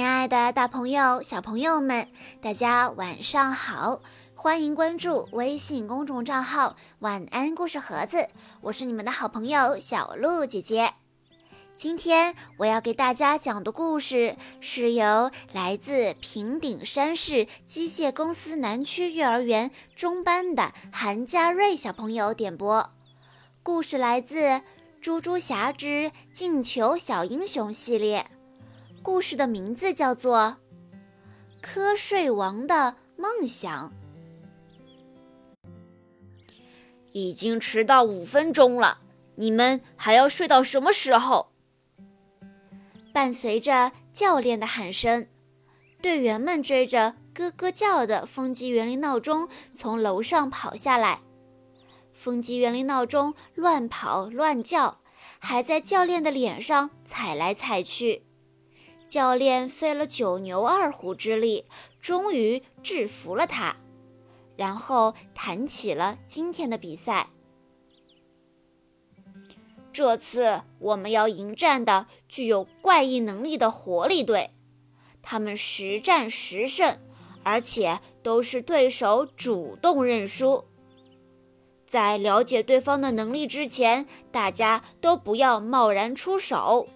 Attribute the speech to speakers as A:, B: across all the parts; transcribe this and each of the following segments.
A: 亲爱的，大朋友、小朋友们，大家晚上好！欢迎关注微信公众账号“晚安故事盒子”，我是你们的好朋友小鹿姐姐。今天我要给大家讲的故事是由来自平顶山市机械公司南区幼儿园中班的韩佳瑞小朋友点播。故事来自《猪猪侠之进球小英雄》系列。故事的名字叫做《瞌睡王的梦想》。
B: 已经迟到五分钟了，你们还要睡到什么时候？
A: 伴随着教练的喊声，队员们追着咯咯叫的风机园林闹钟从楼上跑下来。风机园林闹钟乱跑乱叫，还在教练的脸上踩来踩去。教练费了九牛二虎之力，终于制服了他，然后谈起了今天的比赛。
B: 这次我们要迎战的具有怪异能力的活力队，他们十战十胜，而且都是对手主动认输。在了解对方的能力之前，大家都不要贸然出手。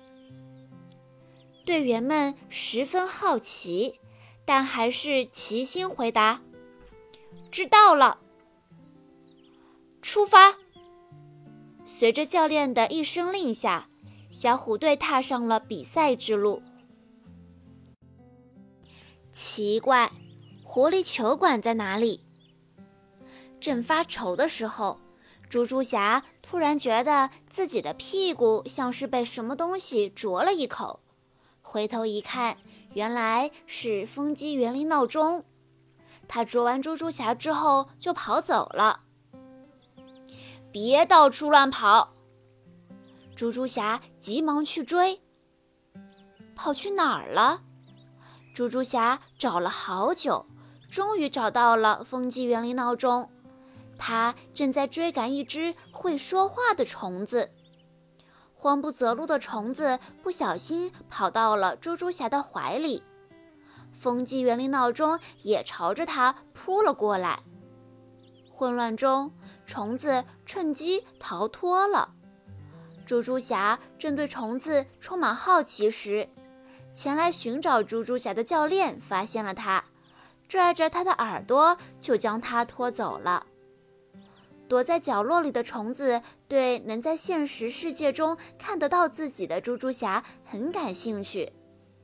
A: 队员们十分好奇，但还是齐心回答：“知道了。”出发！随着教练的一声令下，小虎队踏上了比赛之路。奇怪，活力球馆在哪里？正发愁的时候，猪猪侠突然觉得自己的屁股像是被什么东西啄了一口。回头一看，原来是风机园林闹钟。他捉完猪猪侠之后就跑走了。
B: 别到处乱跑！
A: 猪猪侠急忙去追。跑去哪儿了？猪猪侠找了好久，终于找到了风机园林闹钟。他正在追赶一只会说话的虫子。慌不择路的虫子不小心跑到了猪猪侠的怀里，风机园林闹钟也朝着他扑了过来。混乱中，虫子趁机逃脱了。猪猪侠正对虫子充满好奇时，前来寻找猪猪侠的教练发现了他，拽着他的耳朵就将他拖走了。躲在角落里的虫子对能在现实世界中看得到自己的猪猪侠很感兴趣，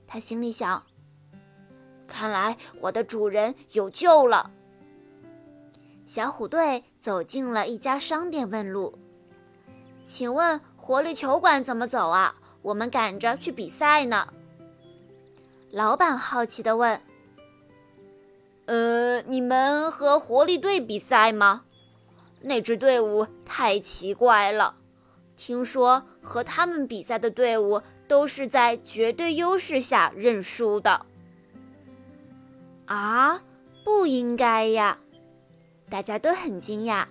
A: 他心里想：
B: 看来我的主人有救了。
A: 小虎队走进了一家商店，问路：“请问活力球馆怎么走啊？我们赶着去比赛呢。”老板好奇地问：“
B: 呃，你们和活力队比赛吗？”那支队伍太奇怪了，听说和他们比赛的队伍都是在绝对优势下认输的。
A: 啊，不应该呀！大家都很惊讶。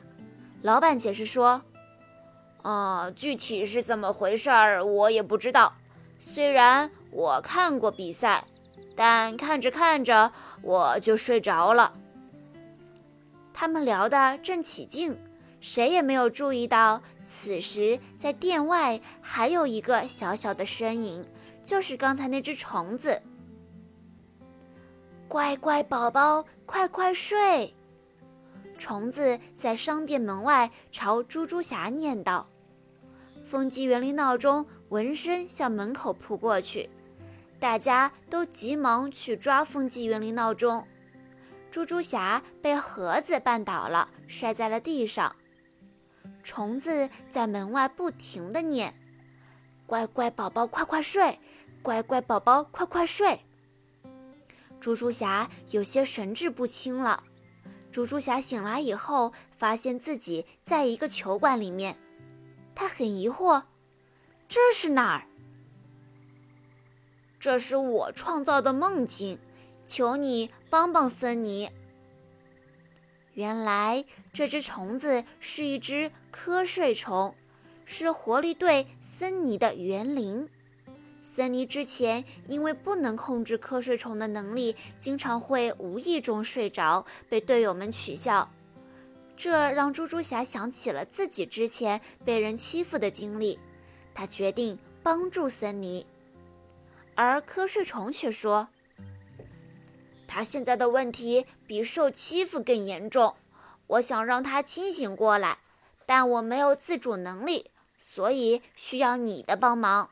A: 老板解释说：“
B: 啊，具体是怎么回事儿我也不知道。虽然我看过比赛，但看着看着我就睡着了。”
A: 他们聊得正起劲，谁也没有注意到，此时在店外还有一个小小的身影，就是刚才那只虫子。乖乖宝宝，快快睡！虫子在商店门外朝猪猪侠念道。风机园林闹钟闻声向门口扑过去，大家都急忙去抓风机园林闹钟。猪猪侠被盒子绊倒了，摔在了地上。虫子在门外不停地念：“乖乖宝宝，快快睡！乖乖宝宝，快快睡！”猪猪侠有些神志不清了。猪猪侠醒来以后，发现自己在一个球馆里面，他很疑惑：“这是哪儿？”“
B: 这是我创造的梦境。”求你帮帮森尼。
A: 原来这只虫子是一只瞌睡虫，是活力队森尼的园灵。森尼之前因为不能控制瞌睡虫的能力，经常会无意中睡着，被队友们取笑。这让猪猪侠想起了自己之前被人欺负的经历，他决定帮助森尼。而瞌睡虫却说：“
B: 他现在的问题比受欺负更严重，我想让他清醒过来，但我没有自主能力，所以需要你的帮忙。”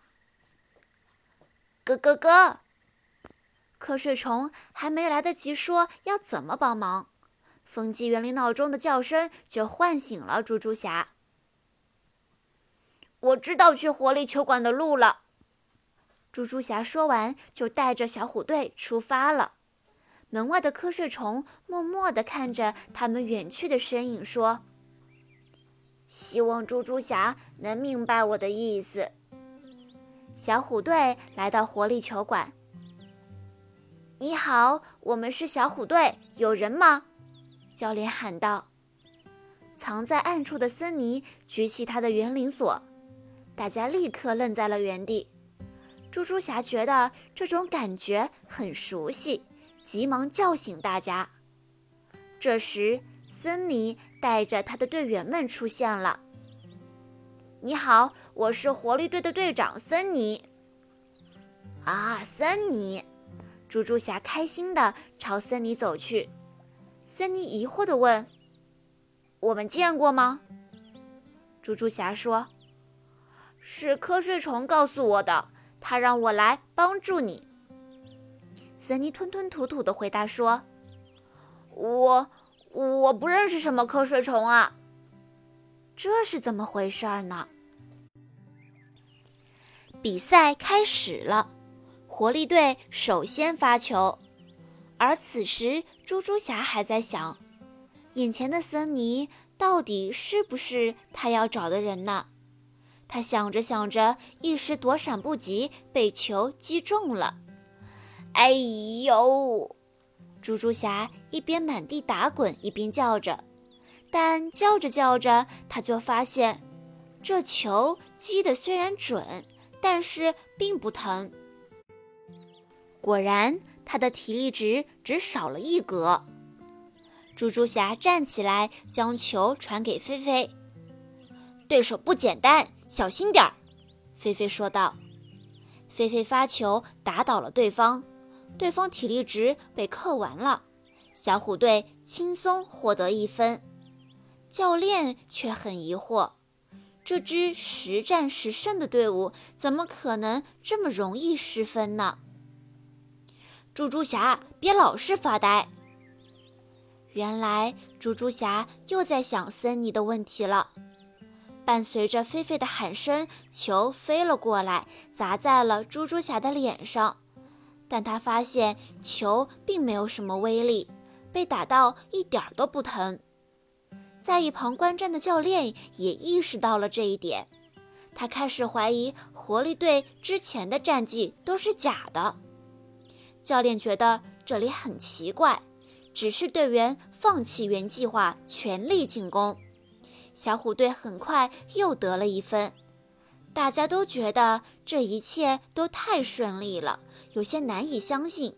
A: 咯咯咯！瞌睡虫还没来得及说要怎么帮忙，风机园林闹钟的叫声就唤醒了猪猪侠。
B: 我知道去活力球馆的路了。
A: 猪猪侠说完，就带着小虎队出发了。门外的瞌睡虫默默地看着他们远去的身影，说：“
B: 希望猪猪侠能明白我的意思。”
A: 小虎队来到活力球馆。“你好，我们是小虎队，有人吗？”教练喊道。藏在暗处的森尼举起他的园林锁，大家立刻愣在了原地。猪猪侠觉得这种感觉很熟悉，急忙叫醒大家。这时，森尼带着他的队员们出现了。
B: “你好，我是活力队的队长森尼。”
A: 啊，森尼！猪猪侠开心地朝森尼走去。森尼疑惑地问：“
B: 我们见过吗？”
A: 猪猪侠说：“
B: 是瞌睡虫告诉我的。”他让我来帮助你。
A: 森尼吞吞吐吐地回答说：“
B: 我我不认识什么瞌睡虫啊。”
A: 这是怎么回事呢？比赛开始了，活力队首先发球，而此时猪猪侠还在想：眼前的森尼到底是不是他要找的人呢？他想着想着，一时躲闪不及，被球击中了。
B: 哎呦！
A: 猪猪侠一边满地打滚，一边叫着。但叫着叫着，他就发现，这球击的虽然准，但是并不疼。果然，他的体力值只少了一格。猪猪侠站起来，将球传给菲菲。对手不简单。小心点儿，菲菲说道。菲菲发球打倒了对方，对方体力值被扣完了，小虎队轻松获得一分。教练却很疑惑，这支实战实胜的队伍怎么可能这么容易失分呢？
B: 猪猪侠，别老是发呆。
A: 原来猪猪侠又在想森尼的问题了。伴随着菲菲的喊声，球飞了过来，砸在了猪猪侠的脸上。但他发现球并没有什么威力，被打到一点都不疼。在一旁观战的教练也意识到了这一点，他开始怀疑活力队之前的战绩都是假的。教练觉得这里很奇怪，只是队员放弃原计划，全力进攻。小虎队很快又得了一分，大家都觉得这一切都太顺利了，有些难以相信。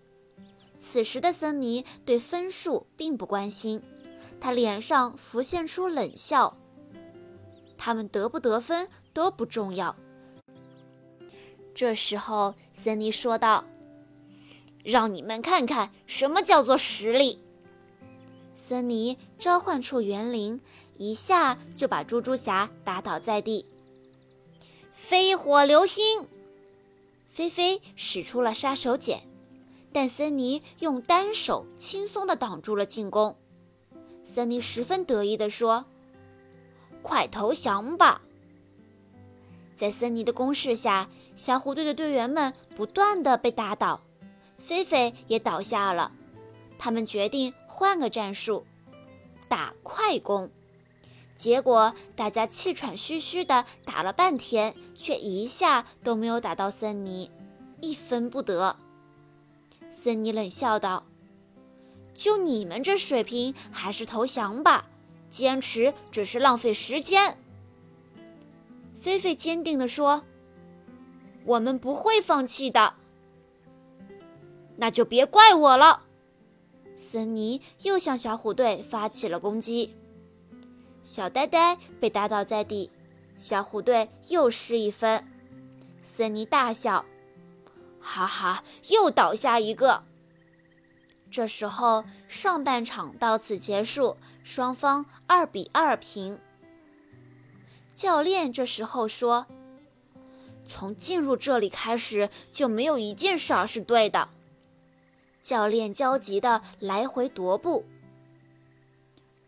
A: 此时的森尼对分数并不关心，他脸上浮现出冷笑。他们得不得分都不重要。这时候，森尼说道：“
B: 让你们看看什么叫做实力。”
A: 森尼召唤出园灵。一下就把猪猪侠打倒在地。
B: 飞火流星，
A: 菲菲使出了杀手锏，但森尼用单手轻松地挡住了进攻。森尼十分得意地说：“
B: 快投降吧！”
A: 在森尼的攻势下，小虎队的队员们不断地被打倒，菲菲也倒下了。他们决定换个战术，打快攻。结果大家气喘吁吁地打了半天，却一下都没有打到森尼，一分不得。森尼冷笑道：“
B: 就你们这水平，还是投降吧，坚持只是浪费时间。”
A: 菲菲坚定地说：“
B: 我们不会放弃的。那就别怪我了。
A: 森尼又向小虎队发起了攻击，小呆呆被打倒在地，小虎队又失一分。森尼大笑：“
B: 哈哈，又倒下一个。”
A: 这时候，上半场到此结束，双方二比二平。教练这时候说：“
B: 从进入这里开始，就没有一件事儿是对的。”
A: 教练焦急地来回踱步。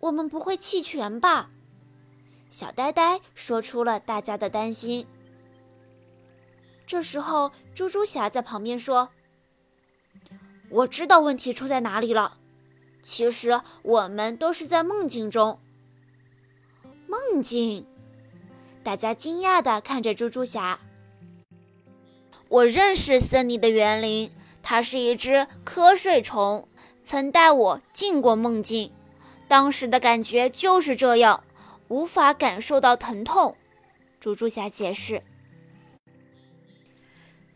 A: 我们不会弃权吧？小呆呆说出了大家的担心。这时候，猪猪侠在旁边说。
B: 我知道问题出在哪里了。其实我们都是在梦境中。
A: 梦境？大家惊讶地看着猪猪侠。
B: 我认识森尼的园灵，它是一只瞌睡虫，曾带我进过梦境。当时的感觉就是这样，无法感受到疼痛。
A: 猪猪侠解释。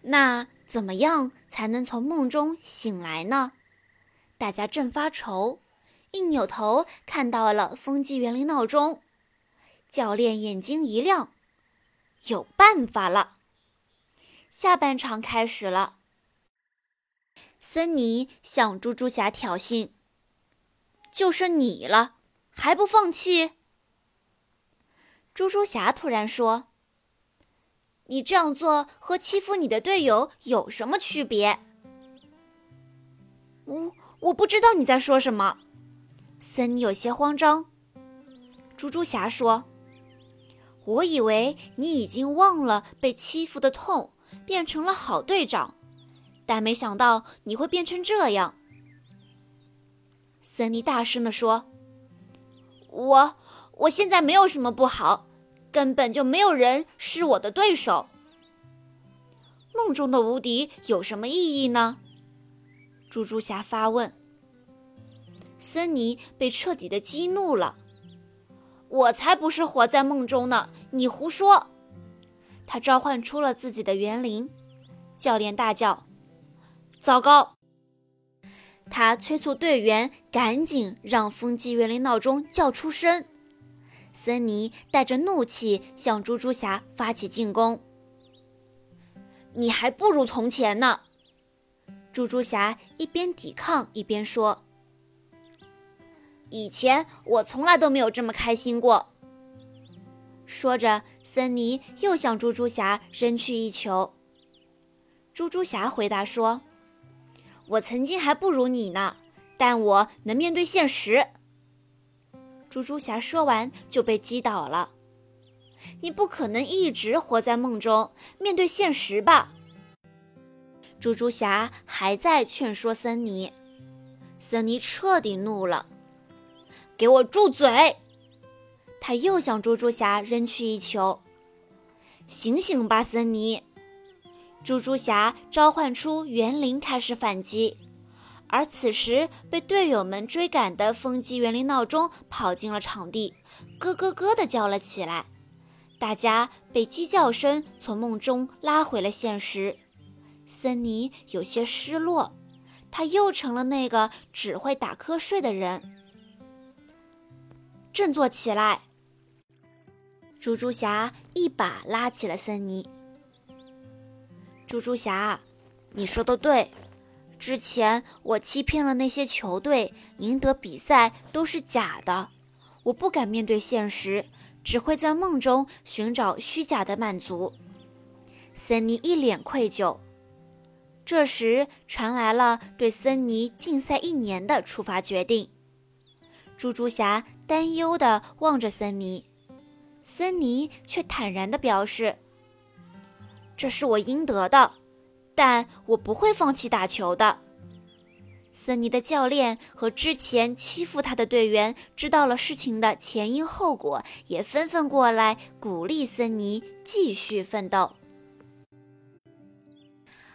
A: 那？怎么样才能从梦中醒来呢？大家正发愁，一扭头看到了风纪园林闹钟。教练眼睛一亮，有办法了。下半场开始了。森尼向猪猪侠挑衅：“
B: 就剩你了，还不放弃？”
A: 猪猪侠突然说。你这样做和欺负你的队友有什么区别？我我不知道你在说什么。森尼有些慌张。猪猪侠说：“我以为你已经忘了被欺负的痛，变成了好队长，但没想到你会变成这样。”森尼大声地说：“
B: 我我现在没有什么不好。”根本就没有人是我的对手。
A: 梦中的无敌有什么意义呢？猪猪侠发问。森尼被彻底的激怒了。
B: 我才不是活在梦中呢！你胡说！
A: 他召唤出了自己的园灵。教练大叫：“糟糕！”他催促队员赶紧让风纪园林闹钟叫出声。森尼带着怒气向猪猪侠发起进攻。
B: 你还不如从前呢！
A: 猪猪侠一边抵抗一边说：“
B: 以前我从来都没有这么开心过。”
A: 说着，森尼又向猪猪侠扔去一球。猪猪侠回答说：“我曾经还不如你呢，但我能面对现实。”猪猪侠说完就被击倒了。你不可能一直活在梦中，面对现实吧？猪猪侠还在劝说森尼，森尼彻底怒了：“
B: 给我住嘴！”
A: 他又向猪猪侠扔去一球。醒醒吧，森尼！猪猪侠召唤出园林，开始反击。而此时，被队友们追赶的风机园林闹钟跑进了场地，咯咯咯地叫了起来。大家被鸡叫声从梦中拉回了现实。森尼有些失落，他又成了那个只会打瞌睡的人。振作起来！猪猪侠一把拉起了森尼。猪猪侠，你说的对。之前我欺骗了那些球队，赢得比赛都是假的。我不敢面对现实，只会在梦中寻找虚假的满足。森尼一脸愧疚。这时传来了对森尼禁赛一年的处罚决定。猪猪侠担忧地望着森尼，森尼却坦然地表示：“这是我应得的。”但我不会放弃打球的。森尼的教练和之前欺负他的队员知道了事情的前因后果，也纷纷过来鼓励森尼继续奋斗。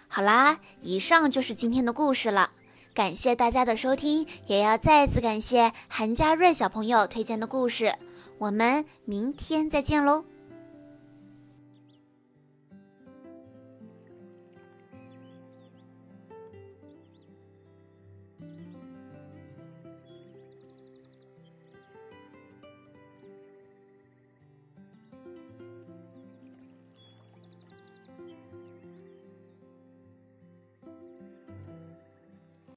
A: 好啦，以上就是今天的故事了，感谢大家的收听，也要再次感谢韩佳瑞小朋友推荐的故事。我们明天再见喽！